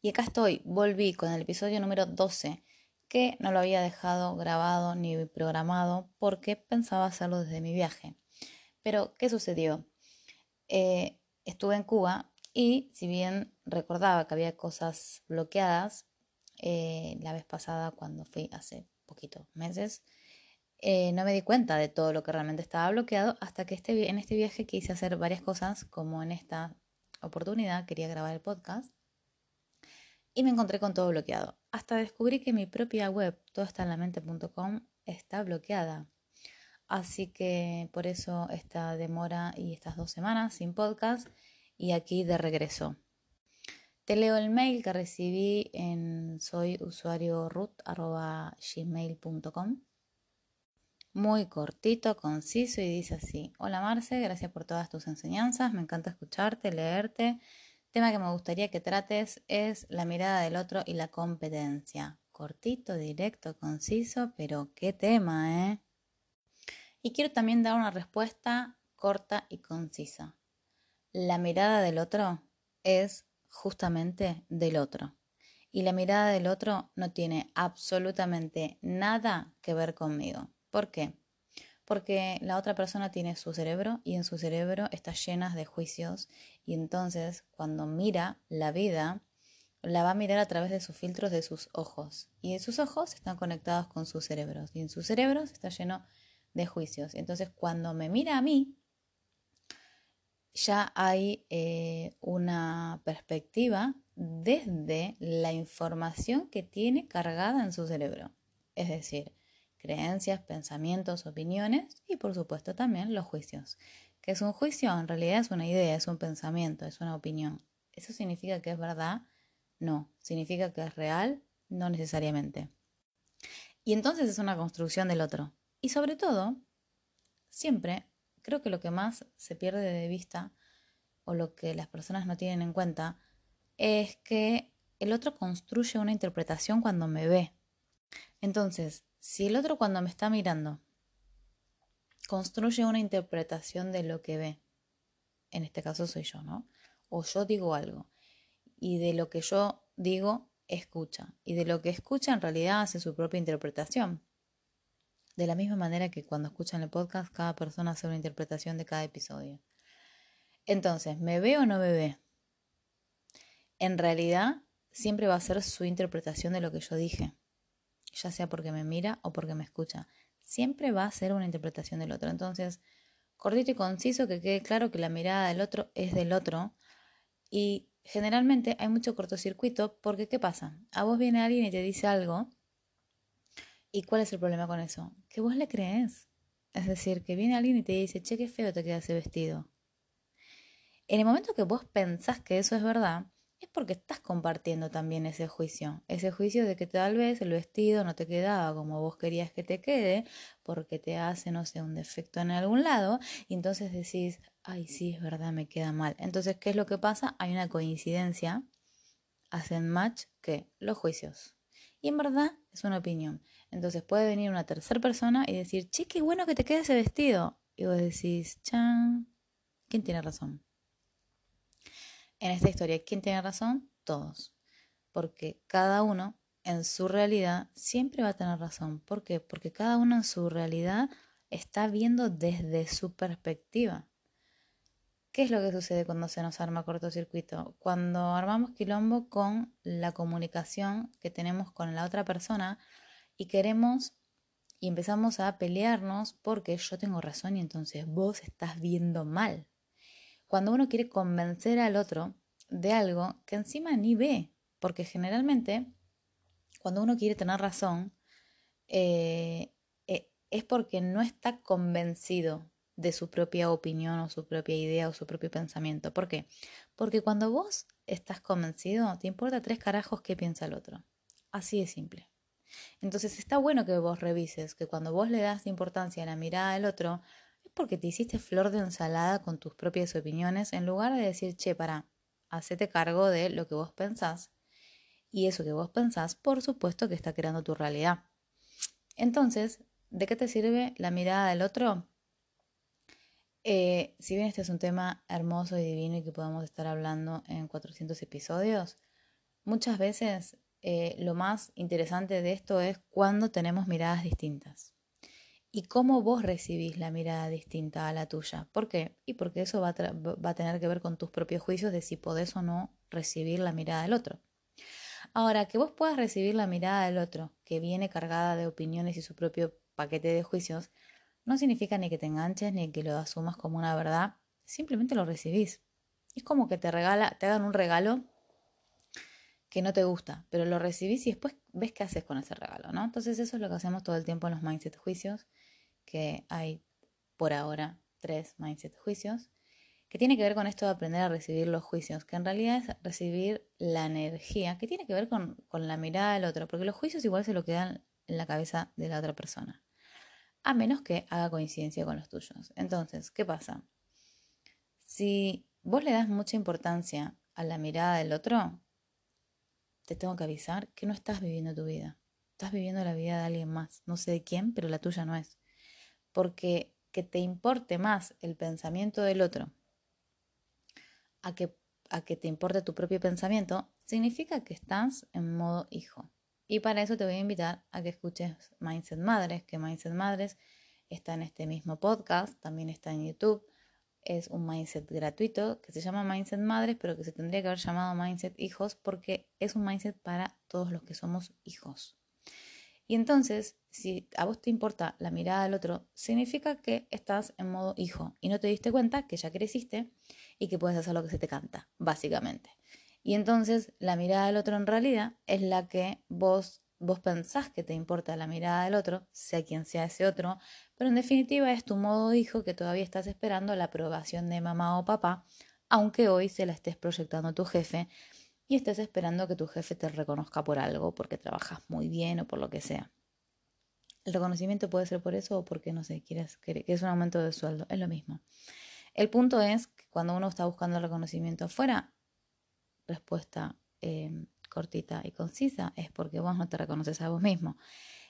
Y acá estoy, volví con el episodio número 12, que no lo había dejado grabado ni programado porque pensaba hacerlo desde mi viaje. Pero, ¿qué sucedió? Eh, estuve en Cuba y si bien recordaba que había cosas bloqueadas, eh, la vez pasada cuando fui hace poquitos meses, eh, no me di cuenta de todo lo que realmente estaba bloqueado hasta que este, en este viaje quise hacer varias cosas, como en esta oportunidad quería grabar el podcast y me encontré con todo bloqueado. Hasta descubrí que mi propia web, todoestaenlamente.com, está bloqueada. Así que por eso esta demora y estas dos semanas sin podcast y aquí de regreso. Te leo el mail que recibí en soyusuarioroot.gmail.com muy cortito, conciso y dice así, hola Marce, gracias por todas tus enseñanzas, me encanta escucharte, leerte. Tema que me gustaría que trates es la mirada del otro y la competencia. Cortito, directo, conciso, pero qué tema, ¿eh? Y quiero también dar una respuesta corta y concisa. La mirada del otro es justamente del otro. Y la mirada del otro no tiene absolutamente nada que ver conmigo. ¿Por qué? Porque la otra persona tiene su cerebro y en su cerebro está llena de juicios y entonces cuando mira la vida, la va a mirar a través de sus filtros de sus ojos y sus ojos están conectados con sus cerebros y en sus cerebros está lleno de juicios. Entonces cuando me mira a mí, ya hay eh, una perspectiva desde la información que tiene cargada en su cerebro. Es decir, creencias, pensamientos, opiniones y por supuesto también los juicios. ¿Qué es un juicio? En realidad es una idea, es un pensamiento, es una opinión. ¿Eso significa que es verdad? No. ¿Significa que es real? No necesariamente. Y entonces es una construcción del otro. Y sobre todo, siempre creo que lo que más se pierde de vista o lo que las personas no tienen en cuenta es que el otro construye una interpretación cuando me ve. Entonces, si el otro cuando me está mirando construye una interpretación de lo que ve, en este caso soy yo, ¿no? O yo digo algo, y de lo que yo digo, escucha, y de lo que escucha en realidad hace su propia interpretación. De la misma manera que cuando escuchan el podcast, cada persona hace una interpretación de cada episodio. Entonces, ¿me ve o no me ve? En realidad, siempre va a ser su interpretación de lo que yo dije ya sea porque me mira o porque me escucha. Siempre va a ser una interpretación del otro. Entonces, cortito y conciso, que quede claro que la mirada del otro es del otro. Y generalmente hay mucho cortocircuito porque ¿qué pasa? A vos viene alguien y te dice algo. ¿Y cuál es el problema con eso? Que vos le crees. Es decir, que viene alguien y te dice, che, qué feo te queda ese vestido. En el momento que vos pensás que eso es verdad, es porque estás compartiendo también ese juicio, ese juicio de que tal vez el vestido no te quedaba como vos querías que te quede, porque te hace, no sé, un defecto en algún lado, y entonces decís, ay, sí, es verdad, me queda mal. Entonces, ¿qué es lo que pasa? Hay una coincidencia, hacen match que los juicios. Y en verdad es una opinión. Entonces puede venir una tercera persona y decir, che, qué bueno que te quede ese vestido. Y vos decís, chan, ¿quién tiene razón? En esta historia, ¿quién tiene razón? Todos. Porque cada uno en su realidad siempre va a tener razón. ¿Por qué? Porque cada uno en su realidad está viendo desde su perspectiva. ¿Qué es lo que sucede cuando se nos arma cortocircuito? Cuando armamos quilombo con la comunicación que tenemos con la otra persona y queremos y empezamos a pelearnos porque yo tengo razón y entonces vos estás viendo mal cuando uno quiere convencer al otro de algo que encima ni ve, porque generalmente cuando uno quiere tener razón eh, eh, es porque no está convencido de su propia opinión o su propia idea o su propio pensamiento. ¿Por qué? Porque cuando vos estás convencido, te importa tres carajos qué piensa el otro. Así de simple. Entonces está bueno que vos revises que cuando vos le das importancia a la mirada del otro, porque te hiciste flor de ensalada con tus propias opiniones en lugar de decir, che, para, hacete cargo de lo que vos pensás. Y eso que vos pensás, por supuesto que está creando tu realidad. Entonces, ¿de qué te sirve la mirada del otro? Eh, si bien este es un tema hermoso y divino y que podemos estar hablando en 400 episodios, muchas veces eh, lo más interesante de esto es cuando tenemos miradas distintas y cómo vos recibís la mirada distinta a la tuya. ¿Por qué? Y porque eso va a, tener que ver con tus propios juicios de si podés o no recibir la mirada del otro. Ahora, que vos puedas recibir la mirada del otro, que viene cargada de opiniones y su propio paquete de juicios, no significa ni que te enganches ni que lo asumas como una verdad, simplemente lo recibís. Es como que te regala, te hagan un regalo que no te gusta, pero lo recibís y después ves qué haces con ese regalo, ¿no? Entonces eso es lo que hacemos todo el tiempo en los mindset juicios, que hay por ahora tres mindset juicios, que tiene que ver con esto de aprender a recibir los juicios, que en realidad es recibir la energía, que tiene que ver con, con la mirada del otro, porque los juicios igual se lo quedan en la cabeza de la otra persona, a menos que haga coincidencia con los tuyos. Entonces, ¿qué pasa? Si vos le das mucha importancia a la mirada del otro, te tengo que avisar que no estás viviendo tu vida. Estás viviendo la vida de alguien más. No sé de quién, pero la tuya no es. Porque que te importe más el pensamiento del otro a que, a que te importe tu propio pensamiento, significa que estás en modo hijo. Y para eso te voy a invitar a que escuches Mindset Madres, que Mindset Madres está en este mismo podcast, también está en YouTube es un mindset gratuito que se llama Mindset Madres, pero que se tendría que haber llamado Mindset Hijos porque es un mindset para todos los que somos hijos. Y entonces, si a vos te importa la mirada del otro, significa que estás en modo hijo y no te diste cuenta que ya creciste y que puedes hacer lo que se te canta, básicamente. Y entonces la mirada del otro en realidad es la que vos vos pensás que te importa la mirada del otro, sea quien sea ese otro, pero en definitiva es tu modo hijo que todavía estás esperando la aprobación de mamá o papá, aunque hoy se la estés proyectando a tu jefe y estés esperando que tu jefe te reconozca por algo, porque trabajas muy bien o por lo que sea. El reconocimiento puede ser por eso o porque, no sé, quieres que es un aumento de sueldo, es lo mismo. El punto es que cuando uno está buscando el reconocimiento afuera, respuesta eh, cortita y concisa es porque vos no te reconoces a vos mismo.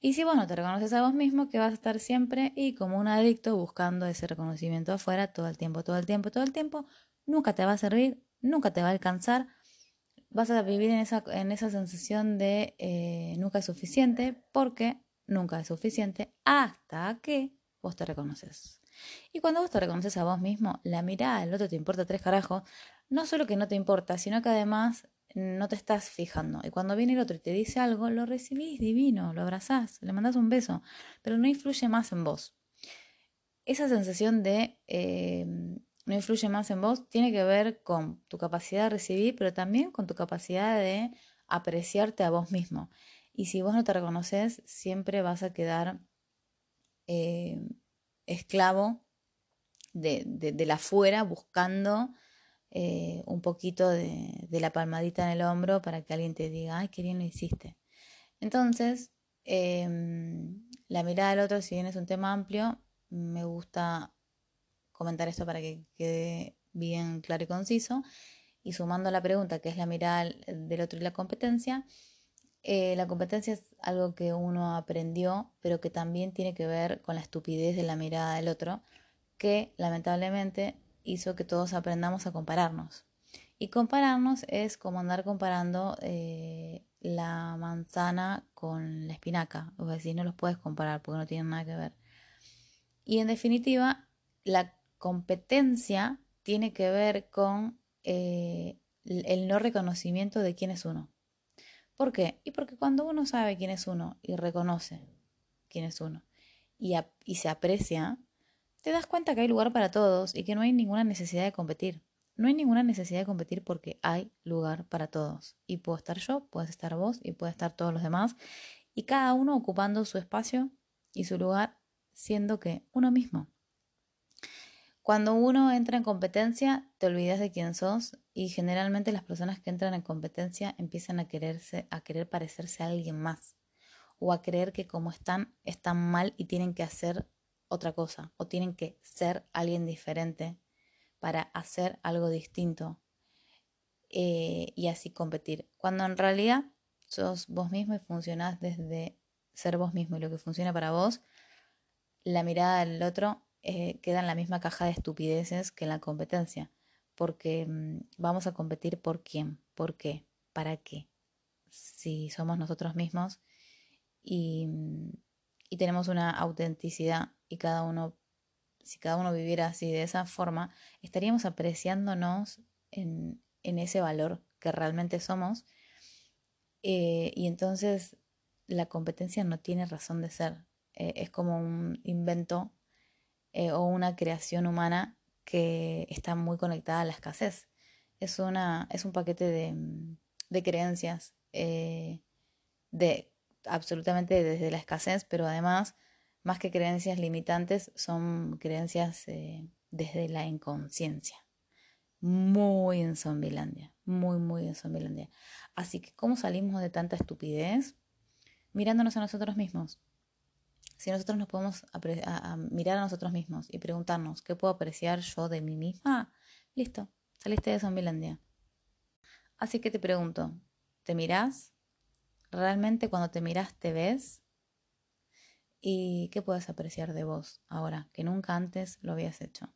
Y si vos no te reconoces a vos mismo, que vas a estar siempre y como un adicto buscando ese reconocimiento afuera todo el tiempo, todo el tiempo, todo el tiempo, nunca te va a servir, nunca te va a alcanzar, vas a vivir en esa, en esa sensación de eh, nunca es suficiente, porque nunca es suficiente hasta que vos te reconoces. Y cuando vos te reconoces a vos mismo, la mirada del otro te importa tres carajos, no solo que no te importa, sino que además no te estás fijando. Y cuando viene el otro y te dice algo, lo recibís divino, lo abrazás, le mandás un beso, pero no influye más en vos. Esa sensación de eh, no influye más en vos tiene que ver con tu capacidad de recibir, pero también con tu capacidad de apreciarte a vos mismo. Y si vos no te reconoces, siempre vas a quedar eh, esclavo de, de, de la fuera buscando eh, un poquito de, la palmadita en el hombro para que alguien te diga, ay, qué bien lo hiciste. Entonces, em, la mirada del otro, si bien es un tema amplio, me gusta comentar esto para que quede bien claro y conciso. Y sumando a la pregunta, que es la mirada del otro y la competencia, eh, la competencia es algo que uno aprendió, pero que también tiene que ver con la estupidez de la mirada del otro, que lamentablemente hizo que todos aprendamos a compararnos. Y compararnos es como andar comparando eh, la manzana con la espinaca. O decir, no los puedes comparar porque no tienen nada que ver. Y en definitiva, la competencia tiene que ver con eh, el no reconocimiento de quién es uno. ¿Por qué? Y porque cuando uno sabe quién es uno y reconoce quién es uno y, y se aprecia, te das cuenta que hay lugar para todos y que no hay ninguna necesidad de competir. No hay ninguna necesidad de competir porque hay lugar para todos. Y puedo estar yo, puedes estar vos y puede estar todos los demás. Y cada uno ocupando su espacio y su lugar siendo que uno mismo. Cuando uno entra en competencia, te olvidas de quién sos y generalmente las personas que entran en competencia empiezan a quererse, a querer parecerse a alguien más o a creer que como están, están mal y tienen que hacer otra cosa o tienen que ser alguien diferente para hacer algo distinto eh, y así competir. Cuando en realidad sos vos mismo y funcionás desde ser vos mismo y lo que funciona para vos, la mirada del otro eh, queda en la misma caja de estupideces que la competencia, porque mm, vamos a competir por quién, por qué, para qué, si somos nosotros mismos y, y tenemos una autenticidad y cada uno, si cada uno viviera así de esa forma, estaríamos apreciándonos en, en ese valor que realmente somos eh, y entonces la competencia no tiene razón de ser. Eh, es como un invento eh, o una creación humana que está muy conectada a la escasez. Es, una, es un paquete de, de creencias, de absolutamente desde la escasez, pero además, más que creencias limitantes, son creencias desde la inconsciencia. Muy en Zombilandia, muy, muy en Zombilandia. Así que, ¿cómo salimos de tanta estupidez? Mirándonos a nosotros mismos. Si nosotros nos podemos mirar a nosotros mismos y preguntarnos, ¿qué puedo apreciar yo de mí misma? Listo, saliste de Zombilandia. Así que te pregunto, ¿te mirás? ¿Realmente cuando te miras te ves? ¿Y qué puedes apreciar de vos ahora que nunca antes lo habías hecho?